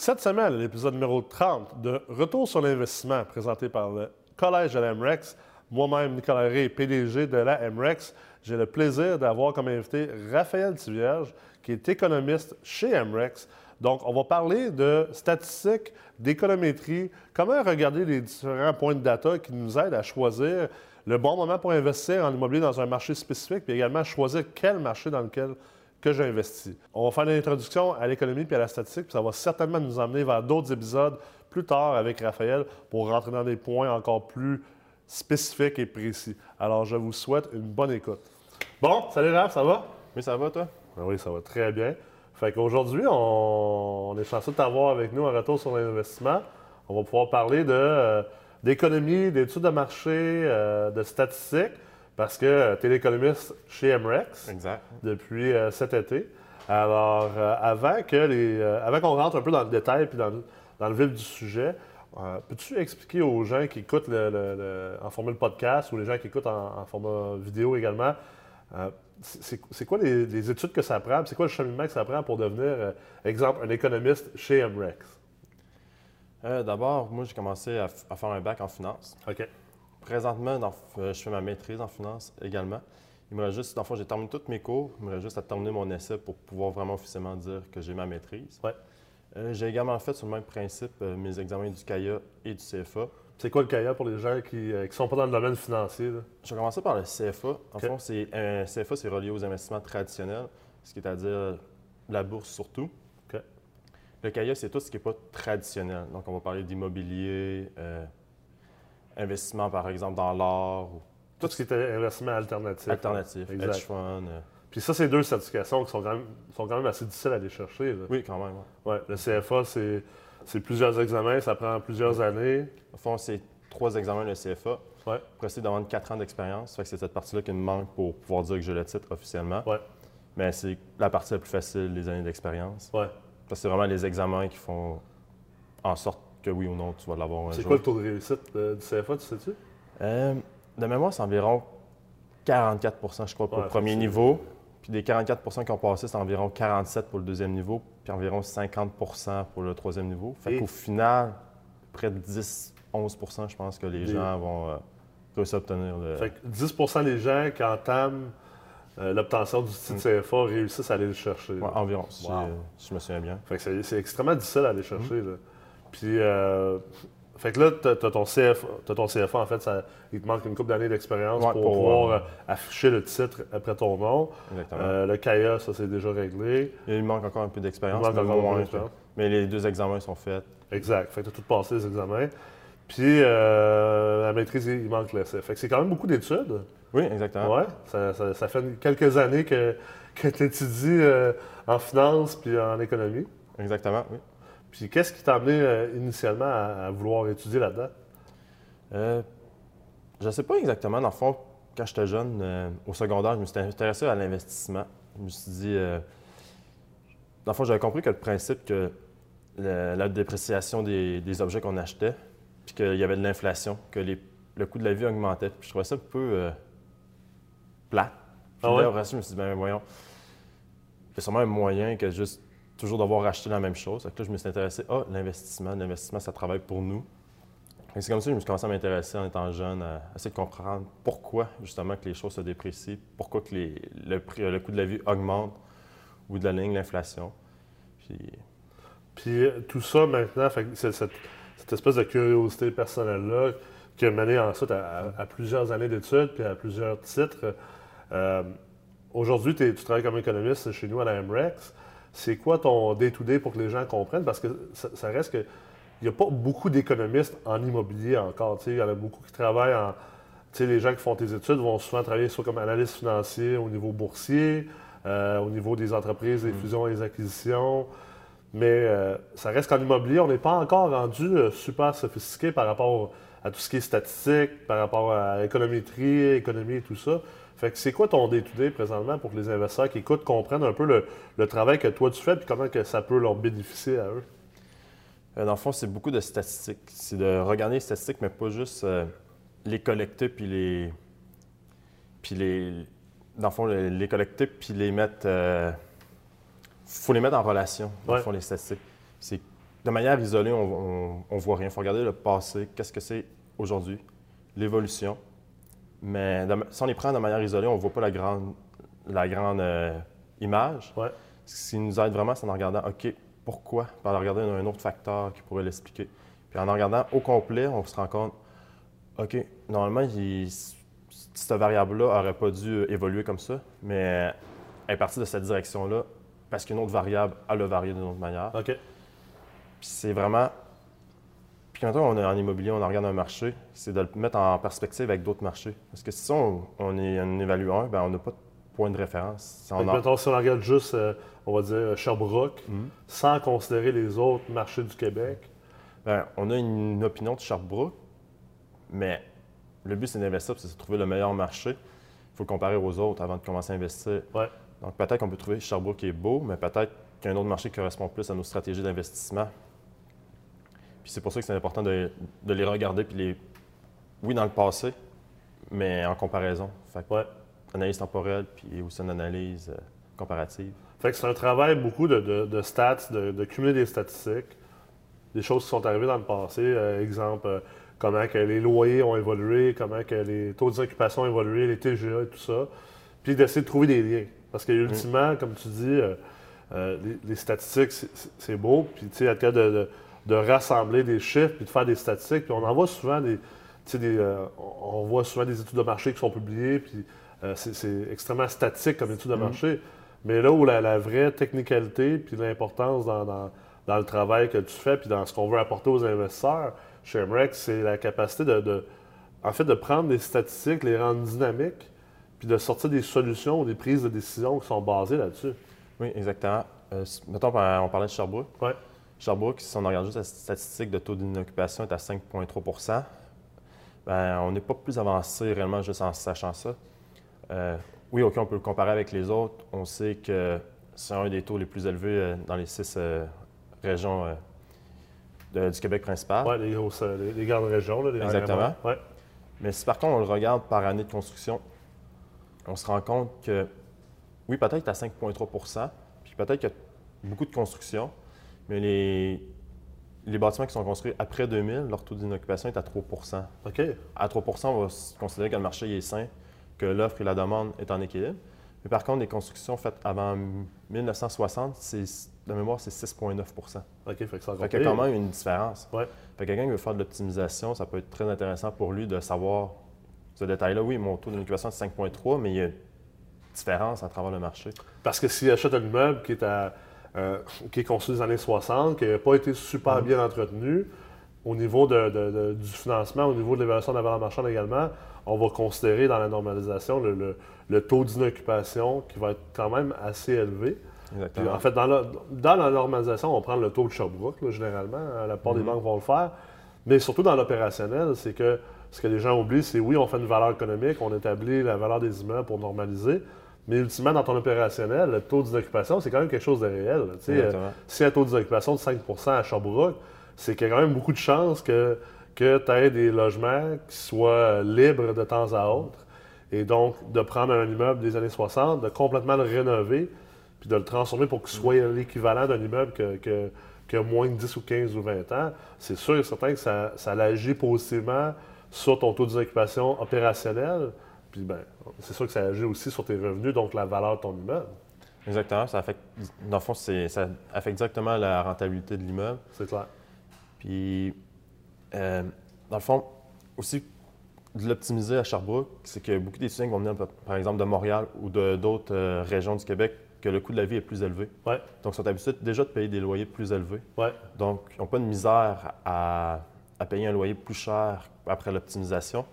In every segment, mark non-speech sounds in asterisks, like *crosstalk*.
Cette semaine, l'épisode numéro 30 de Retour sur l'investissement présenté par le Collège de la MREX, moi-même Nicolas Ré, PDG de la MREX, j'ai le plaisir d'avoir comme invité Raphaël Tivierge, qui est économiste chez MREX. Donc, on va parler de statistiques, d'économétrie, comment regarder les différents points de data qui nous aident à choisir le bon moment pour investir en immobilier dans un marché spécifique, puis également choisir quel marché dans lequel que j'investis. On va faire une introduction à l'économie puis à la statistique, puis ça va certainement nous emmener vers d'autres épisodes plus tard avec Raphaël pour rentrer dans des points encore plus spécifiques et précis. Alors, je vous souhaite une bonne écoute. Bon, salut Raph, ça va? Oui, ça va, toi? Ben oui, ça va très bien. Fait qu'aujourd'hui, on... est chanceux de t'avoir avec nous un retour sur l'investissement. On va pouvoir parler de, euh, d'économie, d'études de marché, euh, de statistiques. Parce que tu es l'économiste chez MREX depuis euh, cet été. Alors, euh, avant que les, euh, avant qu'on rentre un peu dans le détail puis dans, le vif du sujet, peux-tu expliquer aux gens qui écoutent en format podcast ou les gens qui écoutent en, format vidéo également, c'est quoi les, études que ça prend? C'est quoi le cheminement que ça prend pour devenir, exemple, un économiste chez MREX? D'abord, moi, j'ai commencé à, à, faire un bac en finance. OK. Présentement, euh, je fais ma maîtrise en finance également. Il me reste juste, dans le fond, j'ai terminé tous mes cours. Il me reste juste à terminer mon essai pour pouvoir vraiment officiellement dire que j'ai ma maîtrise. Ouais. Euh, j'ai également fait sur le même principe euh, mes examens du CAIA et du CFA. C'est quoi le CAIA pour les gens qui ne sont pas dans le domaine financier? Je vais commencer par le CFA. En fond, c'est, un CFA, c'est relié aux investissements traditionnels, ce qui est à dire la bourse surtout. Le CAIA, c'est tout ce qui n'est pas traditionnel. Donc, on va parler d'immobilier, investissement, par exemple, dans l'or. Ou... Tout ce qui était investissement alternatif. Alternatif, hedge fund. Euh. Puis ça, c'est deux certifications qui sont quand, même, sont quand même assez difficiles à aller chercher. Oui, quand même. Ouais. le CFA, c'est plusieurs examens, ça prend plusieurs années. Au fond, c'est trois examens le CFA. Ouais. Après, c'est demande quatre ans d'expérience. Fait que c'est cette partie-là qui me manque pour pouvoir dire que j'ai le titre officiellement. Ouais. Mais c'est la partie la plus facile, les années d'expérience. Ouais. Parce que c'est vraiment les examens qui font en sorte que oui ou non, tu vas l'avoir un C'est quoi le taux de réussite euh, du CFA, tu sais-tu? Euh, de mémoire, c'est environ 44% je crois, pour le premier niveau. Puis des 44% qui ont passé, c'est environ 47 pour le deuxième niveau, puis environ 50% pour le troisième niveau. Fait qu'au final, près de 10-11% je pense que les, gens vont euh, réussir à obtenir le... Fait que 10% des gens qui entament l'obtention du titre mm. CFA réussissent à aller le chercher. environ, si, je me souviens bien. Fait que c'est extrêmement difficile à aller chercher. Mm. Puis, euh, fait que là, tu as, ton CFA, ton CFA, en fait, ça, il te manque une couple d'années d'expérience pour, pouvoir euh, afficher le titre après ton nom. Exactement. Euh, le CAIA, ça, c'est déjà réglé. il manque encore un peu d'expérience. Il manque encore un peu Mais les deux examens sont faits. Exact. Fait que tu as tout passé les examens. Puis, la maîtrise, il manque l'essai. Fait que c'est quand même beaucoup d'études. Oui, exactement. Ouais. Ça, ça, fait quelques années que, que tu étudies en finance puis en économie. Exactement, oui. Puis qu'est-ce qui t'a amené euh, initialement à, vouloir étudier là-dedans? Euh, je ne sais pas exactement. Dans le fond, quand j'étais jeune, euh, au secondaire, je me suis intéressé à l'investissement. Je me suis dit. dans le fond, j'avais compris que le principe que la dépréciation des, objets qu'on achetait, puis qu'il y avait de l'inflation, que le coût de la vie augmentait. Puis je trouvais ça un peu plat. Puis ah là, je me suis dit, ben voyons, il y a sûrement un moyen que juste toujours devoir acheter la même chose. là, je me suis intéressé à l'investissement. L'investissement, ça travaille pour nous. C'est comme ça que je me suis commencé à m'intéresser en étant jeune, à essayer de comprendre pourquoi justement que les choses se déprécient, pourquoi que le, prix, le coût de la vie augmente au bout de la ligne, l'inflation. Puis... Euh, tout ça maintenant, cette, cette, espèce de curiosité personnelle-là qui a mené ensuite à, plusieurs années d'études puis à plusieurs titres. Euh, aujourd'hui, tu travailles comme économiste chez nous à la MREX c'est quoi ton day-to-day pour que les gens comprennent? Parce que ça, reste que. Il n'y a pas beaucoup d'économistes en immobilier encore. Il y en a beaucoup qui travaillent en. les gens qui font tes études vont souvent travailler soit comme analyste financier au niveau boursier, euh, au niveau des entreprises, des mm. fusions et des acquisitions. Mais euh, ça reste qu'en immobilier, on n'est pas encore rendu euh, super sophistiqué par rapport à tout ce qui est statistique, par rapport à économétrie, économie et tout ça. Fait que c'est quoi ton day-to-day présentement pour que les investisseurs qui écoutent comprennent un peu le, travail que toi tu fais et comment que ça peut leur bénéficier à eux? Euh, dans le fond, c'est beaucoup de statistiques. C'est de regarder les statistiques, mais pas juste euh, les collecter puis les. Puis les. Dans le fond, les, collecter puis les mettre. Euh, faut les mettre en relation, dans le fond, les statistiques. C'est de manière isolée, on ne voit rien. Il faut regarder le passé, qu'est-ce que c'est aujourd'hui, l'évolution. Mais si on les prend de manière isolée, on ne voit pas la grande, la grande euh, image. Ouais. Ce qui nous aide vraiment, c'est en regardant, OK, pourquoi? Par regarder un autre facteur qui pourrait l'expliquer. Puis en regardant au complet, on se rend compte, OK, normalement, cette variable-là n'aurait pas dû évoluer comme ça, mais elle est partie de cette direction-là parce qu'une autre variable, a le varié d'une autre manière. OK. Puis c'est vraiment. Puis quand on est en immobilier, on regarde un marché, c'est de le mettre en perspective avec d'autres marchés. Parce que si on, on, est, on évalue un, ben on n'a pas de point de référence. Si on, a... si on regarde juste, euh, on va dire, Sherbrooke, mhm. sans considérer les autres marchés du Québec. Bien, on a une, opinion de Sherbrooke, mais le but, c'est d'investir, c'est de trouver le meilleur marché. Il faut le comparer aux autres avant de commencer à investir. Ouais. Donc peut-être qu'on peut trouver Sherbrooke qui est beau, mais peut-être qu'il y a un autre marché qui correspond plus à nos stratégies d'investissement. Puis c'est pour ça que c'est important de, les regarder, puis les. Oui, dans le passé, mais en comparaison. Fait Analyse temporelle, puis aussi une analyse euh, comparative. Fait que c'est un travail beaucoup de, stats, de, cumuler des statistiques, des choses qui sont arrivées dans le passé. Euh, exemple, euh, comment que les loyers ont évolué, comment que les taux d'occupation ont évolué, les TGA et tout ça. Puis d'essayer de trouver des liens. Parce que ultimement, comme tu dis, les, statistiques, c'est beau. Puis tu sais, être de, de, rassembler des chiffres puis de faire des statistiques. Puis on en voit souvent des. des on voit souvent des études de marché qui sont publiées. Puis euh, c'est extrêmement statique comme étude de mm. marché. Mais là où la, vraie technicalité puis l'importance dans, le travail que tu fais puis dans ce qu'on veut apporter aux investisseurs chez MREX, c'est la capacité de, en fait, de prendre des statistiques, les rendre dynamiques, puis de sortir des solutions ou des prises de décision qui sont basées là-dessus. Oui, exactement. Euh, mettons, on parlait de Sherbrooke. Oui. Sherbrooke, si on regarde juste la statistique de taux d'inoccupation est à 5,3% ben, on n'est pas plus avancé réellement juste en sachant ça. Euh, oui, OK, on peut le comparer avec les autres. On sait que c'est un des taux les plus élevés euh, dans les six euh, régions du Québec principal. Oui, les, les, grandes régions. Là, Exactement. Mais si par contre on le regarde par année de construction, on se rend compte que, oui, peut-être à 5,3% puis peut-être qu'il y a beaucoup de construction, mais les, les bâtiments qui sont construits après 2000, leur taux d'inoccupation est à 3 OK. À 3% on va considérer que le marché est sain que l'offre et la demande est en équilibre. Mais par contre, les constructions faites avant 1960, de mémoire, c'est 6,9 OK, fait que ça fait qu'il y a quand même une différence. Ouais. Fait que quelqu'un qui veut faire de l'optimisation, ça peut être très intéressant pour lui de savoir ce détail-là. Oui, mon taux d'incubation, c'est 5,3, mais il y a une différence à travers le marché. Parce que s'il achète un immeuble qui est, à, euh, qui est construit dans les années 60, qui n'a pas été super mm-hmm. bien entretenu, au niveau de, du financement, au niveau de l'évaluation de la valeur marchande également, on va considérer dans la normalisation le, taux d'inoccupation qui va être quand même assez élevé. en fait, dans la, normalisation, on prend le taux de Sherbrooke, généralement. La plupart des mhm. banques vont le faire. Mais surtout dans l'opérationnel, c'est que ce que les gens oublient, c'est oui, on fait une valeur économique, on établit la valeur des immeubles pour normaliser. Mais ultimement, dans ton opérationnel, le taux d'inoccupation, c'est quand même quelque chose de réel. Euh, si un taux d'inoccupation de 5% à Sherbrooke, c'est qu'il y a quand même beaucoup de chances que que tu aies des logements qui soient libres de temps à autre. Et donc, de prendre un immeuble des années 60, de complètement le rénover, puis de le transformer pour qu'il soit l'équivalent d'un immeuble que, qui a moins de 10 ou 15 ou 20 ans, c'est sûr et certain que ça, ça agit positivement sur ton taux d'occupation opérationnel. Puis, ben, c'est sûr que ça agit aussi sur tes revenus, donc la valeur de ton immeuble. Exactement. Ça affecte, dans le fond, ça affecte directement la rentabilité de l'immeuble. C'est clair. Puis, euh, dans le fond, aussi, de l'optimiser à Sherbrooke, c'est que beaucoup d'étudiants qui vont venir, par exemple, de Montréal ou d'autres euh, régions du Québec, que le coût de la vie est plus élevé. Ouais. Donc, ils sont habitués déjà de payer des loyers plus élevés. Ouais. Donc, ils n'ont pas de misère à, payer un loyer plus cher après l'optimisation.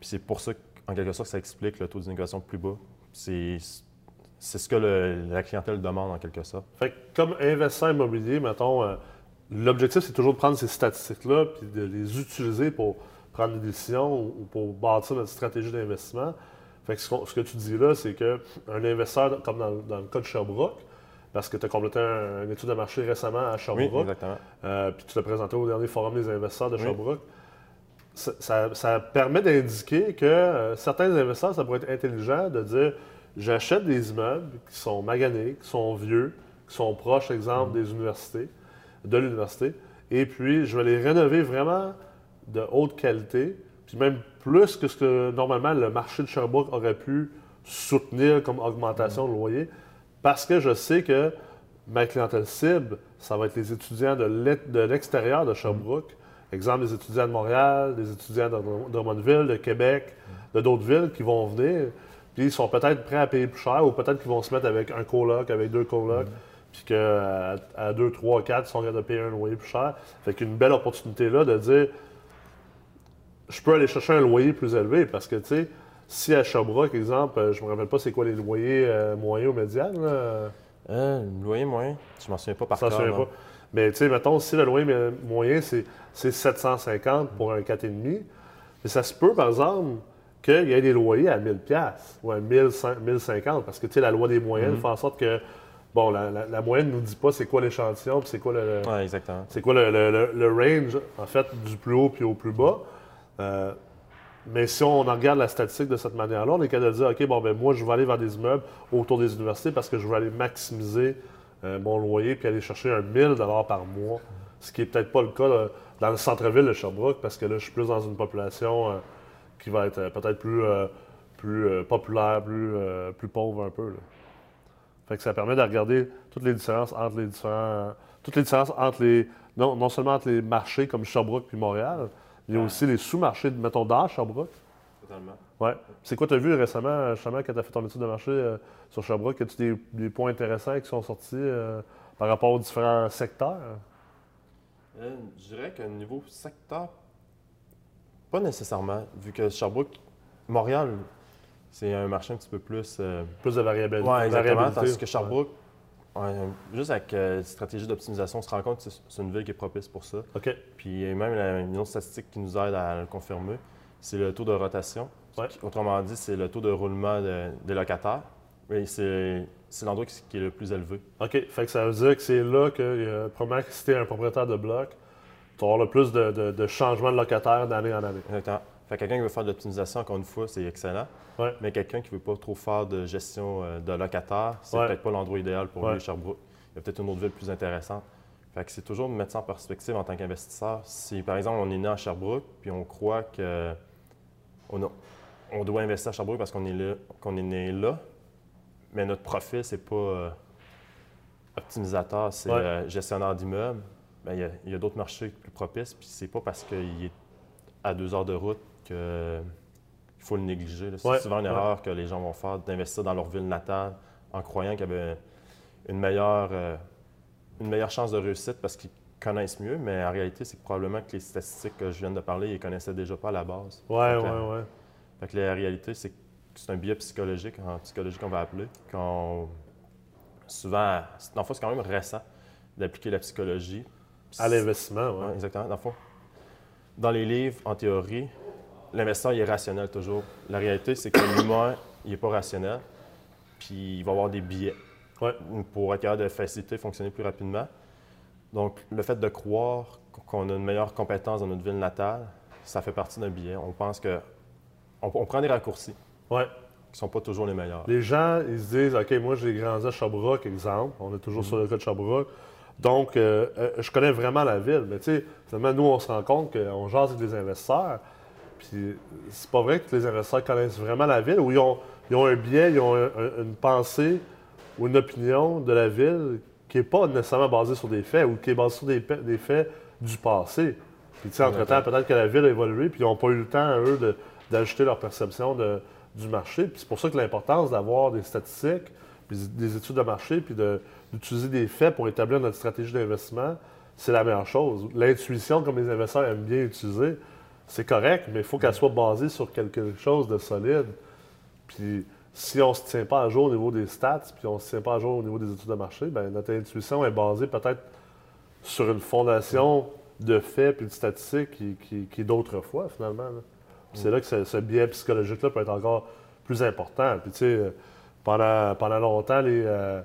Puis c'est pour ça qu'en quelque sorte, ça explique le taux d'innovation plus bas. C'est ce que la clientèle demande en quelque sorte. Fait comme investisseur immobilier, mettons, euh, L'objectif, c'est toujours de prendre ces statistiques-là puis de les utiliser pour prendre des décisions ou pour bâtir notre stratégie d'investissement. Fait que ce, que tu dis là, c'est qu'un investisseur, comme dans, le cas de Sherbrooke, parce que tu as complété une étude de marché récemment à Sherbrooke, euh, puis tu l'as présenté au dernier forum des investisseurs de Sherbrooke, ça, permet d'indiquer que euh, certains investisseurs, ça pourrait être intelligent de dire j'achète des immeubles qui sont maganés, qui sont vieux, qui sont proches, exemple, mm. des universités. de l'université. Et puis, je vais les rénover vraiment de haute qualité, puis même plus que ce que normalement le marché de Sherbrooke aurait pu soutenir comme augmentation de loyer, parce que je sais que ma clientèle cible, ça va être les étudiants de l'extérieur de Sherbrooke. Exemple, des étudiants de Montréal, des étudiants de Drummondville, de Québec, de d'autres villes qui vont venir. Puis ils sont peut-être prêts à payer plus cher ou peut-être qu'ils vont se mettre avec un coloc, avec deux colocs, puis qu'à à 2, 3, 4, ils sont prêts de payer un loyer plus cher. Fait qu'une belle opportunité là de dire je peux aller chercher un loyer plus élevé parce que, tu sais, si à Sherbrooke, exemple, euh, je me rappelle pas c'est quoi les loyers euh, moyens ou médians. Là. Euh, loyer moyen, je m'en souviens pas par cœur. souviens pas. Mais tu sais, mettons, si le loyer moyen, c'est 750 pour un 4,5, mais ça se peut, par exemple, qu'il y ait des loyers à 1000 ou à 1050 parce que, tu sais, la loi des moyennes mm-hmm. fait en sorte que, bon, la, moyenne ne nous dit pas c'est quoi l'échantillon, puis c'est quoi le... C'est quoi le, le, range, en fait, du plus haut puis au plus bas. Euh, mais si on regarde la statistique de cette manière-là, on est capable de dire, OK, bon, ben moi, je vais aller vers des immeubles autour des universités parce que je veux aller maximiser euh, mon loyer puis aller chercher un 1000 par mois, ce qui n'est peut-être pas le cas dans le centre-ville de Sherbrooke parce que là, je suis plus dans une population euh, qui va être peut-être plus, plus populaire, plus, plus pauvre un peu. Fait que ça permet de regarder toutes les différences entre les différents... toutes les différences entre les... Non, non seulement entre les marchés comme Sherbrooke puis Montréal, a aussi les sous-marchés, mettons, d'âge, Sherbrooke. Totalement. Ouais. C'est quoi tu as vu récemment, justement, quand tu as fait ton étude de marché euh, sur Sherbrooke? As-tu des, des, points intéressants qui sont sortis euh, par rapport aux différents secteurs? Euh, je dirais qu'au niveau secteur, pas nécessairement, vu que Sherbrooke, Montréal, c'est un marché un petit peu plus. plus de variabilité. Oui, exactement. Tandis que Sherbrooke, juste avec euh, stratégie d'optimisation, on se rend compte que c'est une ville qui est propice pour ça. OK. Puis même une autre statistique qui nous aide à le confirmer, c'est le taux de rotation. Autrement dit, c'est le taux de roulement des locataires. C'est l'endroit qui, est le plus élevé. OK. Fait que ça veut dire que c'est là que, euh, probablement que si tu es un propriétaire de bloc, tu auras le plus de, de, de changements de locataires d'année en année. Exactement. Fait quelqu'un qui veut faire de l'optimisation, encore une fois, c'est excellent. Mais quelqu'un qui ne veut pas trop faire de gestion euh, de locataires, c'est peut-être pas l'endroit idéal pour lui, Sherbrooke. Il y a peut-être une autre ville plus intéressante. Fait que c'est toujours de mettre ça en perspective en tant qu'investisseur. Si, par exemple, on est né à Sherbrooke, puis on croit que on, doit investir à Sherbrooke parce qu'on est, qu'on est né là, mais notre profil, c'est pas euh, optimisateur, c'est euh, gestionnaire d'immeubles, ben, il y a, d'autres marchés plus propices, puis c'est pas parce qu'il est à deux heures de route qu'il faut le négliger. C'est souvent une erreur que les gens vont faire d'investir dans leur ville natale en croyant qu'il y avait une meilleure, euh, une meilleure chance de réussite parce qu'ils connaissent mieux, mais en réalité, c'est probablement que les statistiques que je viens de parler, ils ne connaissaient déjà pas à la base. Oui, oui, oui. Fait que la réalité, c'est que c'est un biais psychologique, en psychologie qu'on va appeler, qu'on souvent, dans le fond, c'est quand même récent d'appliquer la psychologie. À l'investissement, oui. Ouais, exactement. Dans le fond, dans les livres, en théorie, l'investisseur est rationnel toujours. La réalité, c'est que l'humain, il n'est pas rationnel, puis il va avoir des billets pour être capable de faciliter, fonctionner plus rapidement. Donc, le fait de croire qu'on a une meilleure compétence dans notre ville natale, ça fait partie d'un billet. On pense que. On, prend des raccourcis. Ouais. Qui ne sont pas toujours les meilleurs. Les gens, ils se disent OK, moi, j'ai grandi à Sherbrooke, exemple. On est toujours sur le cas de Sherbrooke. Donc, euh, euh, je connais vraiment la ville. Mais tu sais, finalement, nous, on se rend compte qu'on jase avec des investisseurs. Puis, c'est pas vrai que les investisseurs connaissent vraiment la ville ou ils ont, un biais, ils ont une pensée ou une opinion de la ville qui n'est pas nécessairement basée sur des faits ou qui est basée sur des, faits du passé. Puis, tu sais, entre-temps, peut-être que la ville a évolué, puis ils n'ont pas eu le temps, eux, d'ajouter leur perception du marché. Puis, c'est pour ça que l'importance d'avoir des statistiques, des études de marché, puis d'utiliser des faits pour établir notre stratégie d'investissement, c'est la meilleure chose. L'intuition, comme les investisseurs aiment bien utiliser, c'est correct, mais il faut qu'elle soit basée sur quelque chose de solide. Puis si on ne se tient pas à jour au niveau des stats, puis on ne se tient pas à jour au niveau des études de marché, bien, notre intuition est basée peut-être sur une fondation de faits puis de statistiques qui, est d'autrefois, finalement. C'est là que ce, biais psychologique-là peut être encore plus important. Puis, tu sais, pendant, pendant longtemps, les, euh,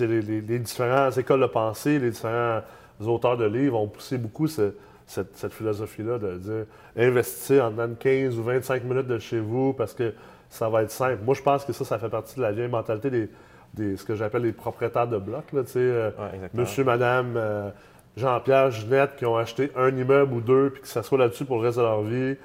les, les, différentes écoles de pensée, les différents auteurs de livres ont poussé beaucoup ce, cette, philosophie-là de dire investir en 15 ou 25 minutes de chez vous parce que ça va être simple. Moi, je pense que ça, ça fait partie de la vieille mentalité des, ce que j'appelle les propriétaires de blocs. Là, euh, monsieur, madame, euh, Jean-Pierre, Ginette qui ont acheté un immeuble ou deux puis que ça soit là-dessus pour le reste de leur vie.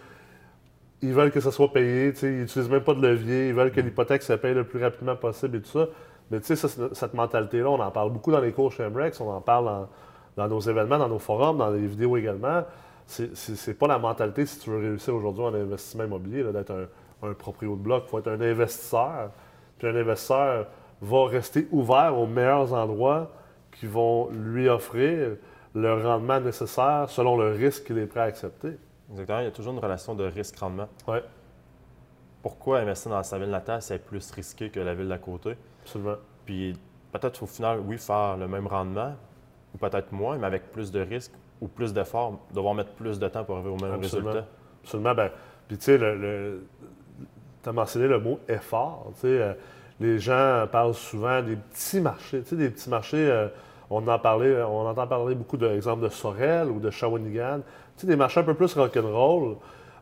Ils veulent que ça soit payé, ils n'utilisent même pas de levier, ils veulent que l'hypothèque se paye le plus rapidement possible et tout ça. Mais tu sais, cette mentalité-là, on en parle beaucoup dans les cours chez MREX, on en parle dans, dans nos événements, dans nos forums, dans les vidéos également. C'est- pas la mentalité, si tu veux réussir aujourd'hui en investissement immobilier, d'être un, un proprio de bloc. Il faut être un investisseur. Puis un investisseur va rester ouvert aux meilleurs endroits qui vont lui offrir le rendement nécessaire selon le risque qu'il est prêt à accepter. Exactement. Il y a toujours une relation de risque-rendement. Oui, Pourquoi investir dans sa ville natale, c'est plus risqué que la ville d'à côté? absolument. Puis peut-être au final, oui, faire le même rendement, ou peut-être moins, mais avec plus de risques ou plus d'efforts, devoir mettre plus de temps pour arriver au même Absolument. résultat. Absolument. Ben, puis tu sais, le, le- tu as mentionné le mot effort. Tu sais, euh, les gens parlent souvent des petits marchés. Tu sais, des petits marchés, euh, on, en parlait, on entend parler beaucoup d'exemples de Sorel ou de Shawinigan. Sais, des marchés un peu plus rock'n'roll.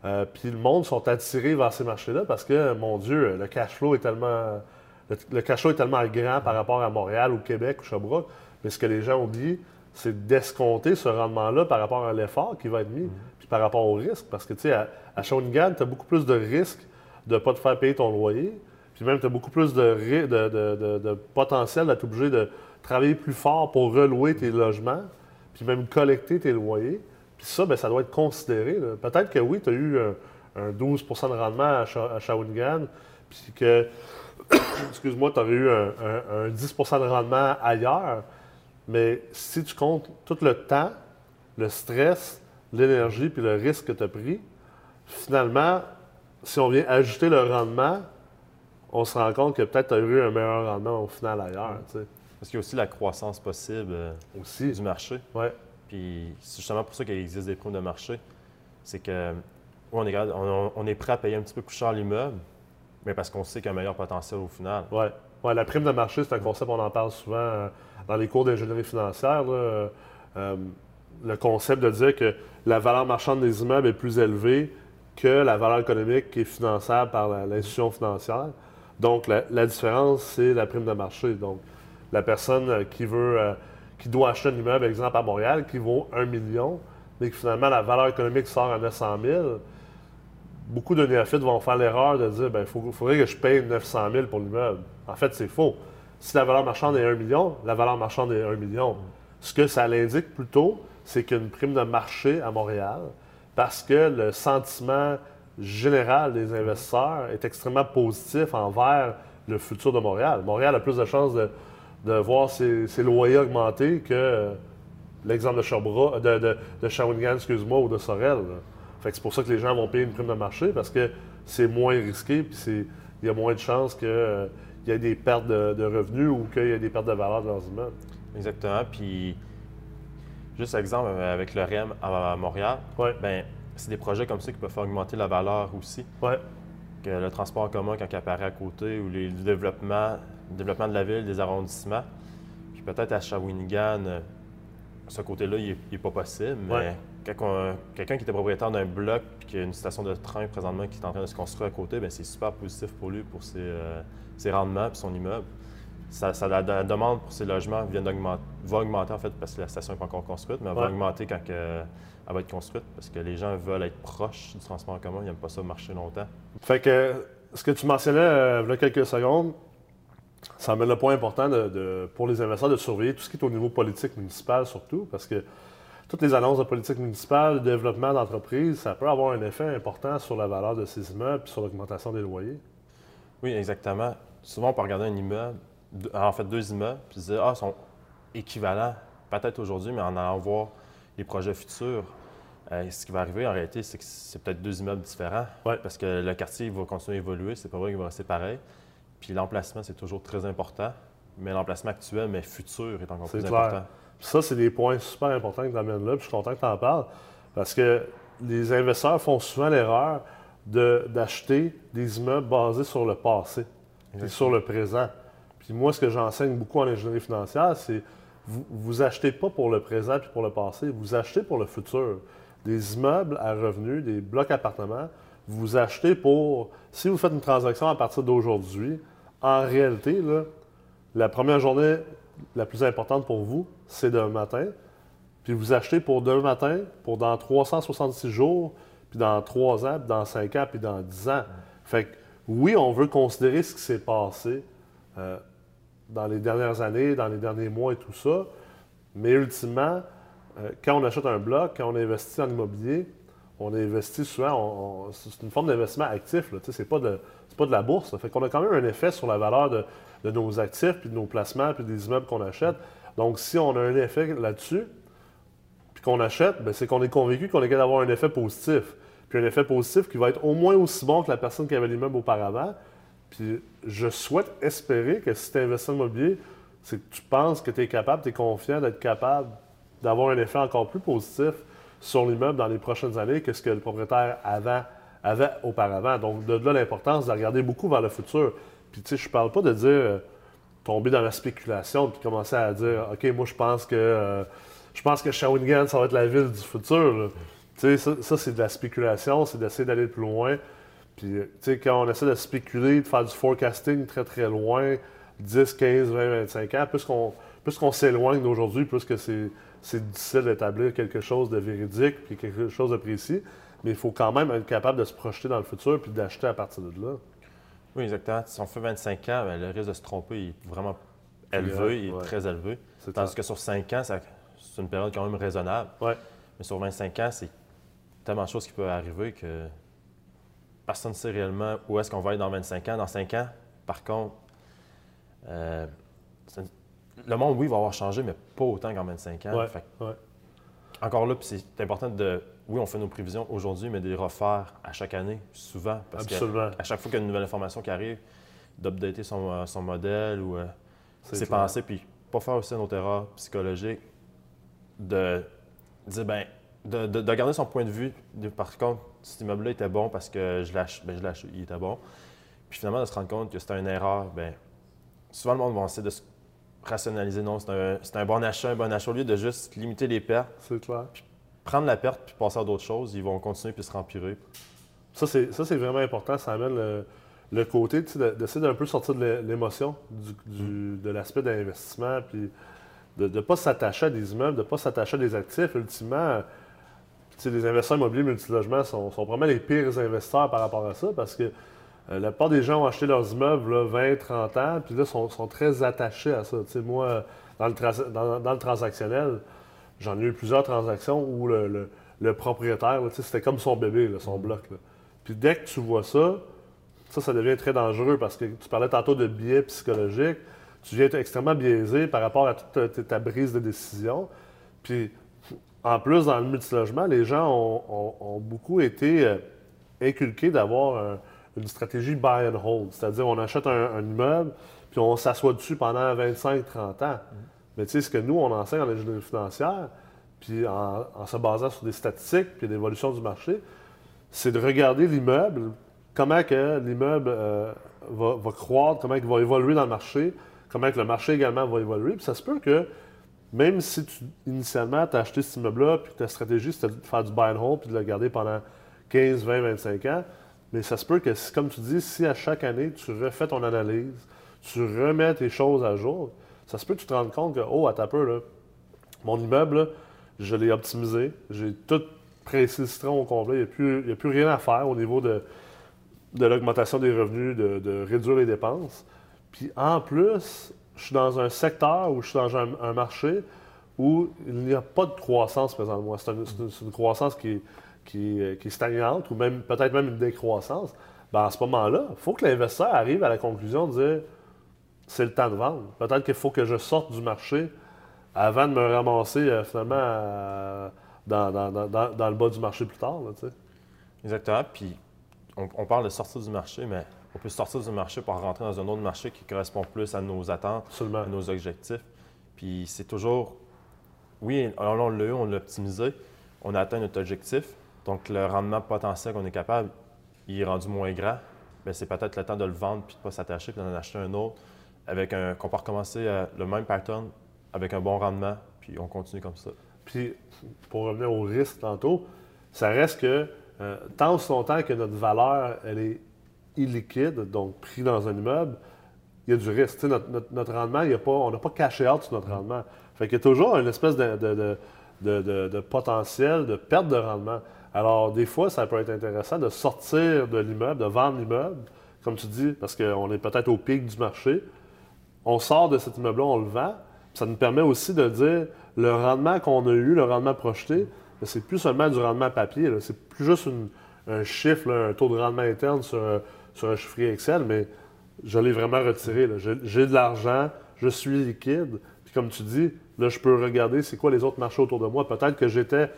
Euh, puis le monde sont attirés vers ces marchés-là parce que, mon Dieu, le cash flow est tellement, le, le cash flow est tellement grand par rapport à Montréal ou Québec ou Sherbrooke. Mais ce que les gens oublient, c'est d'escompter ce rendement-là par rapport à l'effort qui va être mis, puis par rapport au risque. Parce que, tu sais, à, à Shawinigan, tu as beaucoup plus de risques de ne pas te faire payer ton loyer, puis même tu as beaucoup plus de, de- de- de potentiel d'être obligé de travailler plus fort pour relouer tes logements, puis même collecter tes loyers. Puis ça, ben, ça doit être considéré. Peut-être que oui, tu as eu un, un 12% de rendement à, Sha- à Shawinigan, puis que, *coughs* excuse-moi, tu aurais eu un, un- un 10% de rendement ailleurs. Mais si tu comptes tout le temps, le stress, l'énergie puis le risque que tu as pris, finalement, si on vient ajouter le rendement, on se rend compte que peut-être tu as eu un meilleur rendement au final ailleurs. Parce qu'il y a aussi la croissance possible euh, Aussi. du marché. Ouais. Puis c'est justement pour ça qu'il existe des primes de marché. C'est que oui, on, est, prêt à payer un petit peu plus cher l'immeuble, mais parce qu'on sait qu'il y a un meilleur potentiel au final. Ouais. Ouais, la prime de marché, c'est un concept, on en parle souvent euh, dans les cours d'ingénierie financière. là. Euh, le concept de dire que la valeur marchande des immeubles est plus élevée que la valeur économique qui est finançable par l'institution financière. Donc, la, différence, c'est la prime de marché. Donc, la personne euh, qui veut, euh, qui doit acheter un immeuble, exemple à Montréal, qui vaut 1 million, mais que finalement la valeur économique sort à 900 000, beaucoup de néophytes vont faire l'erreur de dire ben, il faudrait que je paye 900 000 pour l'immeuble. En fait, c'est faux. Si la valeur marchande est 1 million, la valeur marchande est 1 million. Ce que ça l'indique plutôt, c'est qu'il y a une prime de marché à Montréal parce que le sentiment général des investisseurs est extrêmement positif envers le futur de Montréal. Montréal a plus de chances de, de voir ses, ses loyers augmenter que euh, l'exemple de Sherbrooke, de, de, de Shawinigan, excuse-moi, ou de Sorel. là. Fait que c'est pour ça que les gens vont payer une prime de marché parce que c'est moins risqué puis c'est- il y a moins de chances qu'il y ait des pertes de, de revenus ou qu'il y ait des pertes de valeur de leurs immeubles. Exactement. Puis, juste exemple, euh, avec le REM à, Montréal, Ouais. ben, c'est des projets comme ça qui peuvent faire augmenter la valeur aussi. Ouais. Que le transport en commun, quand il apparaît à côté, ou les, le développement, développement de la ville, des arrondissements. Puis peut-être à Shawinigan, euh, ce côté-là, il n'est pas possible. Mais Ouais. quand on- quelqu'un qui était propriétaire d'un bloc puis qui a une station de train présentement qui est en train de se construire à côté, ben, c'est super positif pour lui, pour ses, euh, ses rendements et son immeuble. Ça, ça- la, la demande pour ces logements vient d'augmenter- va augmenter en fait parce que la station n'est pas encore construite, mais elle va augmenter quand que, elle va être construite parce que les gens veulent être proches du transport en commun, ils n'aiment pas ça marcher longtemps. Fait que ce que tu mentionnais euh, il y a quelques secondes, ça amène le point important de- de- pour les investisseurs de surveiller tout ce qui est au niveau politique municipal surtout, parce que toutes les annonces de politique municipale, de développement d'entreprise, ça peut avoir un effet important sur la valeur de ces immeubles et sur l'augmentation des loyers. Oui, exactement. Souvent, on peut regarder un immeuble, en fait deux immeubles, puis se dire, ah, ils sont équivalents, peut-être aujourd'hui, mais en allant voir les projets futurs, euh, ce qui va arriver en réalité, c'est que c'est peut-être deux immeubles différents. Ouais. Parce que le quartier va continuer à évoluer, c'est pas vrai qu'il va rester pareil. Puis l'emplacement, c'est toujours très important, mais l'emplacement actuel, mais futur, est encore plus clair. important. Puis ça, c'est des points super importants que tu amènes là, puis je suis content que tu en parles, parce que les investisseurs font souvent l'erreur de- d'acheter des immeubles basés sur le passé et sur le présent. Puis moi, ce que j'enseigne beaucoup en ingénierie financière, c'est vous, vous achetez pas pour le présent puis pour le passé, vous achetez pour le futur. Des immeubles à revenus, des blocs appartements, vous achetez pour... Si vous faites une transaction à partir d'aujourd'hui, en réalité, la première journée la plus importante pour vous, c'est demain matin. Puis puis vous achetez pour demain matin, pour dans 366 jours, puis dans 3 ans, puis dans 5 ans, puis dans 10 ans. Fait que oui, on veut considérer ce qui s'est passé euh, dans les dernières années, dans les derniers mois et tout ça, mais ultimement, euh, quand on achète un bloc, quand on investit en immobilier, on investit souvent, c'est une forme d'investissement actif. Ce n'est pas, de, pas de la bourse. Fait a quand même un effet sur la valeur de, nos actifs, puis de nos placements, puis des immeubles qu'on achète. Donc, si on a un effet là-dessus, puis qu'on achète, ben, c'est qu'on est convaincu qu'on est capable d'avoir un effet positif. Puis un effet positif qui va être au moins aussi bon que la personne qui avait l'immeuble auparavant. Puis je souhaite espérer que si tu investis en immobilier, c'est que tu penses que tu es capable, tu es confiant d'être capable d'avoir un effet encore plus positif sur l'immeuble dans les prochaines années que ce que le propriétaire avait, auparavant. Donc, de là l'importance de regarder beaucoup vers le futur. Puis, tu sais, je parle pas de dire euh, tomber dans la spéculation puis commencer à dire OK, moi, je pense que euh, je pense que Shawinigan, ça va être la ville du futur. Tu sais, ça, c'est de la spéculation, c'est d'essayer d'aller plus loin. Puis, tu sais, quand on essaie de spéculer, de faire du forecasting très, très loin, 10, 15, 20, 25 ans, plus qu'on plus qu'on s'éloigne d'aujourd'hui, plus que c'est difficile d'établir quelque chose de véridique puis quelque chose de précis, mais il faut quand même être capable de se projeter dans le futur puis d'acheter à partir de là. Oui, exactement. Si on fait 25 ans, ben, le risque de se tromper est vraiment élevé, il est très élevé. Tandis que sur 5 ans, c'est une période quand même raisonnable. Ouais. Mais sur 25 ans, c'est tellement de choses qui peuvent arriver que personne ne sait réellement où est-ce qu'on va être dans 25 ans. Dans 5 ans, par contre, euh, le monde, oui, va avoir changé, mais pas autant qu'en 25 ans. Encore là, c'est important de. Oui, on fait nos prévisions aujourd'hui, mais de les refaire à chaque année, souvent. Parce Absolument. à chaque fois qu'il y a une nouvelle information qui arrive, d'updater son, euh, son, modèle ou euh, ses pensées, puis pas faire aussi une autre erreur psychologique de dire, ben, de, de, garder son point de vue. par contre, cet immeuble-là était bon parce que je lâche, ben, je lâche, il était bon. Puis finalement, de se rendre compte que c'était une erreur, ben, souvent le monde va essayer de se rationaliser. Non, c'est un, bon achat, un bon achat. Au lieu de juste limiter les pertes, c'est clair. prendre la perte puis passer à d'autres choses, ils vont continuer puis se rempirer. Ça, c'est vraiment important. Ça amène le, côté d'essayer d'un peu sortir de l'émotion, mm. de l'aspect d'investissement, puis de ne pas s'attacher à des immeubles, de ne pas s'attacher à des actifs. Ultimement, les investisseurs immobiliers multilogements sont, sont vraiment les pires investisseurs par rapport à ça parce que euh, la plupart des gens ont acheté leurs immeubles là, 20, 30 ans, puis là, sont, sont très attachés à ça. moi, dans le, transactionnel, j'en ai eu plusieurs transactions où le, propriétaire, c'était comme son bébé, son bloc. Puis dès que tu vois ça, ça, ça devient très dangereux parce que tu parlais tantôt de biais psychologiques. Tu viens être extrêmement biaisé par rapport à toute ta, brise de décision. Puis, en plus, dans le multilogement, les gens ont, beaucoup été euh, inculqués d'avoir un, une stratégie buy and hold. C'est-à-dire, on achète un, immeuble, puis on s'assoit dessus pendant 25-30 ans. Mais tu sais, ce que nous, on enseigne en ingénierie financière, puis en, se basant sur des statistiques, puis l'évolution du marché, c'est de regarder l'immeuble, comment que l'immeuble euh, va, croître, comment il va évoluer dans le marché, comment que le marché également va évoluer. Puis ça se peut que, même si tu, initialement, tu as acheté cet immeuble-là, puis ta stratégie, c'était de faire du buy and hold, puis de le garder pendant 15, 20, 25 ans, mais ça se peut que, comme tu dis, si à chaque année, tu refais ton analyse, tu remets tes choses à jour, ça se peut que tu te rendes compte que, oh, à ta peu, là, mon immeuble, je l'ai optimisé, j'ai tout pressé le au complet, il n'y a, plus rien à faire au niveau de, de l'augmentation des revenus, de, réduire les dépenses. Puis en plus, je suis dans un secteur où je suis dans un, marché où il n'y a pas de croissance présentement. C'est une, croissance qui est qui, est stagnante ou même peut-être même une décroissance, ben à ce moment-là, il faut que l'investisseur arrive à la conclusion de dire c'est le temps de vendre. Peut-être qu'il faut que je sorte du marché avant de me ramasser euh, finalement euh, dans, le bas du marché plus tard. Exactement. Puis on, parle de sortir du marché, mais on peut sortir du marché pour rentrer dans un autre marché qui correspond plus à nos attentes, à nos objectifs. Puis c'est toujours, oui, on l'a eu, on l'a optimisé, on a atteint notre objectif, donc, le rendement potentiel qu'on est capable, il est rendu moins grand. mais c'est peut-être le temps de le vendre puis de ne pas s'attacher puis d'en acheter un autre avec un qu'on peut recommencer euh, le même pattern avec un bon rendement puis on continue comme ça. Puis, pour revenir au risque tantôt, ça reste que euh, tant aussi longtemps que notre valeur, elle est illiquide, donc pris dans un immeuble, il y a du risque. Notre, notre, rendement, il y a pas, on n'a pas caché out sur notre rendement. Fait qu'il y a toujours une espèce de de, de- de potentiel de perte de rendement. Alors, des fois, ça peut être intéressant de sortir de l'immeuble, de vendre l'immeuble, comme tu dis, parce qu'on est peut-être au pic du marché. On sort de cet immeuble-là, on le vend. Ça nous permet aussi de dire le rendement qu'on a eu, le rendement projeté, c'est plus seulement du rendement papier. C'est plus juste un chiffre, un taux de rendement interne sur, un- chiffrier Excel, mais je l'ai vraiment retiré. j'ai de l'argent, je suis liquide. Puis comme tu dis, là, je peux regarder c'est quoi les autres marchés autour de moi. Peut-être que j'étais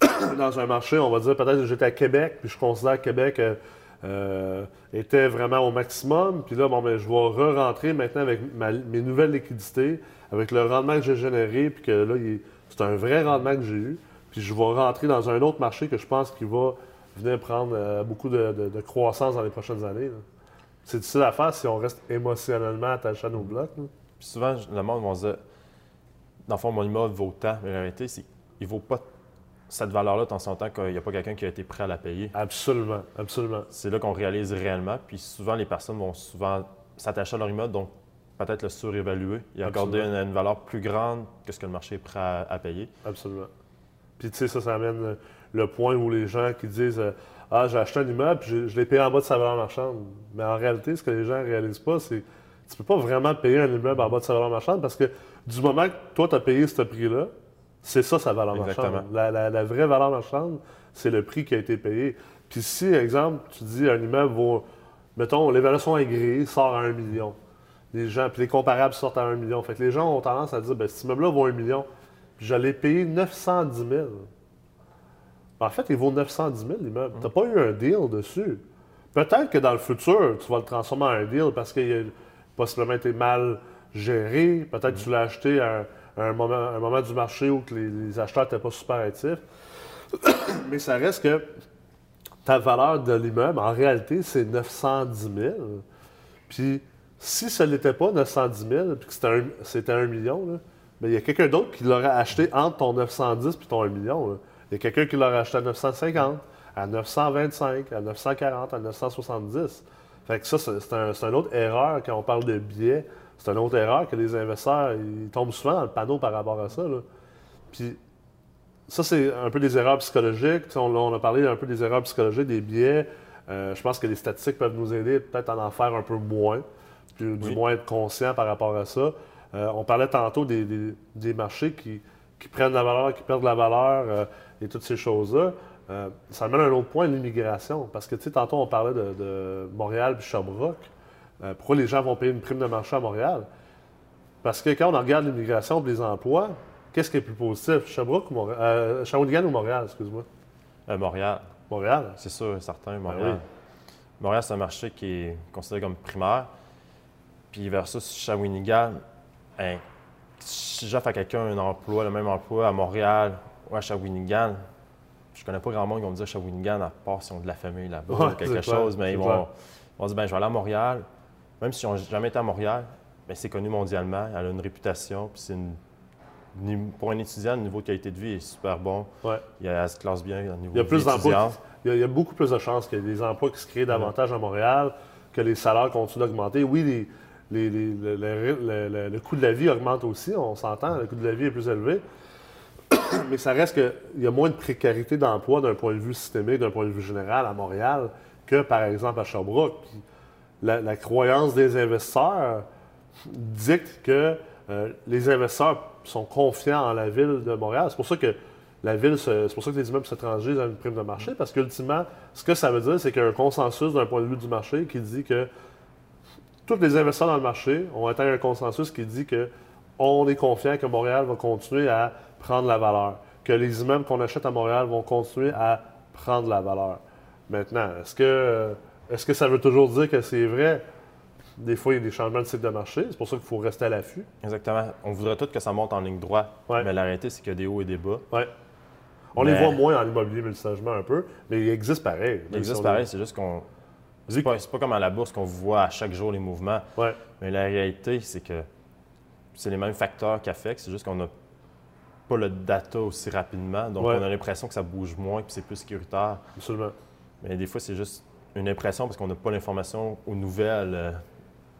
*coughs* dans un marché, on va dire, peut-être que j'étais à Québec, puis je considère que Québec euh, euh, était vraiment au maximum. Puis là, bon, ben, je vais re-rentrer maintenant avec mes nouvelles liquidités, avec le rendement que j'ai généré, puis que là, c'est un vrai rendement que j'ai eu. Puis je vais rentrer dans un autre marché que je pense qu'il va venir prendre euh, beaucoup de, croissance dans les prochaines années. C'est difficile à faire si on reste émotionnellement attaché à nos blocs. Puis souvent, le monde va se dire, dans le fond, mon immeuble vaut tant. Mais la réalité, c'est qu'il vaut pas cette valeur-là tant son temps qu'il n'y a pas quelqu'un qui a été prêt à la payer. Absolument, absolument. C'est là qu'on réalise réellement. Puis souvent, les personnes vont souvent s'attacher à leur immeuble, donc peut-être le surévaluer et accorder une, valeur plus grande que ce que le marché est prêt à, à payer. Absolument. Puis tu sais, ça, ça amène euh, le point où les gens qui disent euh, Ah, j'ai acheté un immeuble, puis je, je l'ai payé en bas de sa valeur marchande. Mais en réalité, ce que les gens ne réalisent pas, c'est que tu peux pas vraiment payer un immeuble en bas de sa valeur marchande parce que du moment que toi, tu as payé ce prix-là, c'est ça sa valeur Exactement. marchande. La, la- la vraie valeur marchande, c'est le prix qui a été payé. Puis si, exemple, tu dis un immeuble vaut, mettons, l'évaluation agréée sort à 1 million. Les gens, puis les comparables sortent à 1 million. Fait que les gens ont tendance à dire, ben, cet immeuble-là vaut 1 million. Puis je l'ai payé 910 000. En fait, il vaut 910 000 l'immeuble. Tu n'as pas eu un deal dessus. Peut-être que dans le futur, tu vas le transformer en un deal parce qu'il a possiblement été mal géré. Peut-être que tu l'as acheté à un, à un moment, un moment du marché où les, les acheteurs n'étaient pas super actifs. *coughs* Mais ça reste que ta valeur de l'immeuble, en réalité, c'est 910 000. Puis si ce n'était pas 910 000, puis que c'était un, un million, là, ben, il y a quelqu'un d'autre qui l'aurait acheté entre ton 910 puis ton 1 million. Il y a quelqu'un qui l'aurait acheté à 950, à 925, à 940, à 970. Fait que ça, c'est un, c'est une autre erreur quand on parle de biais. C'est une autre erreur que les investisseurs ils tombent souvent dans le panneau par rapport à ça. là. Puis ça, c'est un peu des erreurs psychologiques. On, on a parlé un peu des erreurs psychologiques, des biais. Euh, je pense que les statistiques peuvent nous aider peut-être à en faire un peu moins, puis du moins être conscient par rapport à ça. Euh, on parlait tantôt des, des- des marchés qui, qui prennent la valeur, qui perdent la valeur euh, et toutes ces choses-là. Ça amène un autre point, l'immigration. Parce que, tu sais, tantôt, on parlait de, de Montréal puis Sherbrooke. Euh, pourquoi les gens vont payer une prime de marché à Montréal? Parce que quand on regarde l'immigration et les emplois, qu'est-ce qui est plus positif? Sherbrooke ou Montréal? Euh, Shawinigan ou Montréal, excuse-moi? Euh, Montréal, Montréal? c'est sûr, certain, Ben Montréal. oui. Montréal, c'est un marché qui est considéré comme primaire. Puis versus Shawinigan, hein, si j'offre à quelqu'un un emploi, le même emploi à Montréal ou à Shawinigan, je connais pas grand monde qui va me dire Shawinigan, à part s'ils ont de la famille là-bas Ouais, ou quelque clair, chose, mais ils vont, ils vont dire ben, je vais aller à Montréal. Même s'ils n'ont jamais été à Montréal, ben, c'est connu mondialement, elle a une réputation, puis c'est une, pour un étudiant, le niveau de qualité de vie est super bon. Ouais. Il, elle se classe bien au niveau Il y a de plus d'emplois. Il y, a, il y a beaucoup plus de chances qu'il y ait des emplois qui se créent davantage à Montréal, que les salaires continuent d'augmenter. Oui, les- les- les- le, coût de la vie augmente aussi, on s'entend, le coût de la vie est plus élevé. *coughs* Mais ça reste qu'il y a moins de précarité d'emploi d'un point de vue systémique, d'un point de vue général à Montréal que par exemple à Sherbrooke. Puis la, croyance des investisseurs dicte que euh, les investisseurs sont confiants en la ville de Montréal. C'est pour ça que la ville, se- c'est pour ça que les immeubles s'étrangers ont une prime de marché, parce qu'ultimement, ce que ça veut dire, c'est qu'il y a un consensus d'un point de vue du marché qui dit que tous les investisseurs dans le marché ont atteint un consensus qui dit que on est confiant que Montréal va continuer à prendre la valeur, que les immeubles qu'on achète à Montréal vont continuer à prendre la valeur. Maintenant, est-ce que, est-ce que ça veut toujours dire que c'est vrai? Des fois, il y a des changements de cycle de marché. C'est pour ça qu'il faut rester à l'affût. Exactement. On voudrait tout que ça monte en ligne droite, Ouais. mais la réalité, c'est qu'il y a des hauts et des bas. Ouais. On Mais- les voit moins en immobilier multilogement un peu, mais il existe pareil. Il existe Si on pareil, c'est juste qu'on. C'est pas, comme à la bourse qu'on voit à chaque jour les mouvements, Ouais. mais la réalité, c'est que c'est les mêmes facteurs qui affectent, c'est juste qu'on n'a pas le data aussi rapidement, donc Ouais. on a l'impression que ça bouge moins puis c'est plus sécuritaire. Absolument. Mais des fois, c'est juste une impression parce qu'on n'a pas l'information aux nouvelles euh,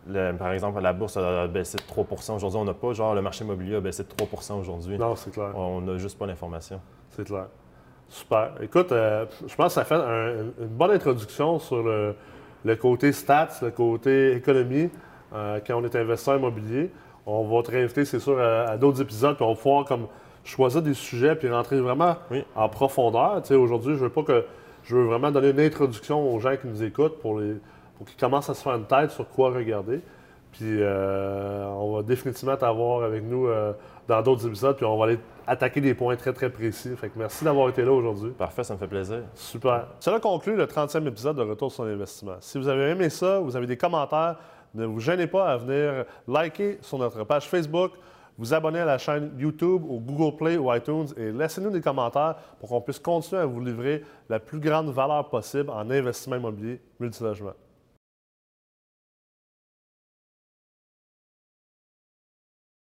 le- par exemple, la bourse a baissé de 3 Aujourd'hui, on n'a pas, genre, le marché immobilier a baissé de 3 aujourd'hui. Non, c'est clair. On n'a juste pas l'information. C'est clair. Super. Écoute, euh, je pense que ça fait un- une bonne introduction sur le, le côté stats, le côté économie, euh, quand on est investisseur immobilier. On va te réinviter, c'est sûr, à, à d'autres épisodes, puis on va pouvoir comme choisir des sujets puis rentrer vraiment Oui. en profondeur. Tu sais, aujourd'hui, je veux pas que je veux vraiment donner une introduction aux gens qui nous écoutent pour les pour qu'ils commencent à se faire une tête sur quoi regarder. Puis euh, on va définitivement t'avoir avec nous euh, dans d'autres épisodes, puis on va aller attaquer des points très très précis. Fait que merci d'avoir été là aujourd'hui. Parfait, ça me fait plaisir. Super. Cela conclut le 30e épisode de Retour sur l'investissement. Si vous avez aimé ça, vous avez des commentaires, ne vous gênez pas à venir liker sur notre page Facebook, vous abonner à la chaîne YouTube, au Google Play ou iTunes et laissez-nous des commentaires pour qu'on puisse continuer à vous livrer la plus grande valeur possible en investissement immobilier multilogement.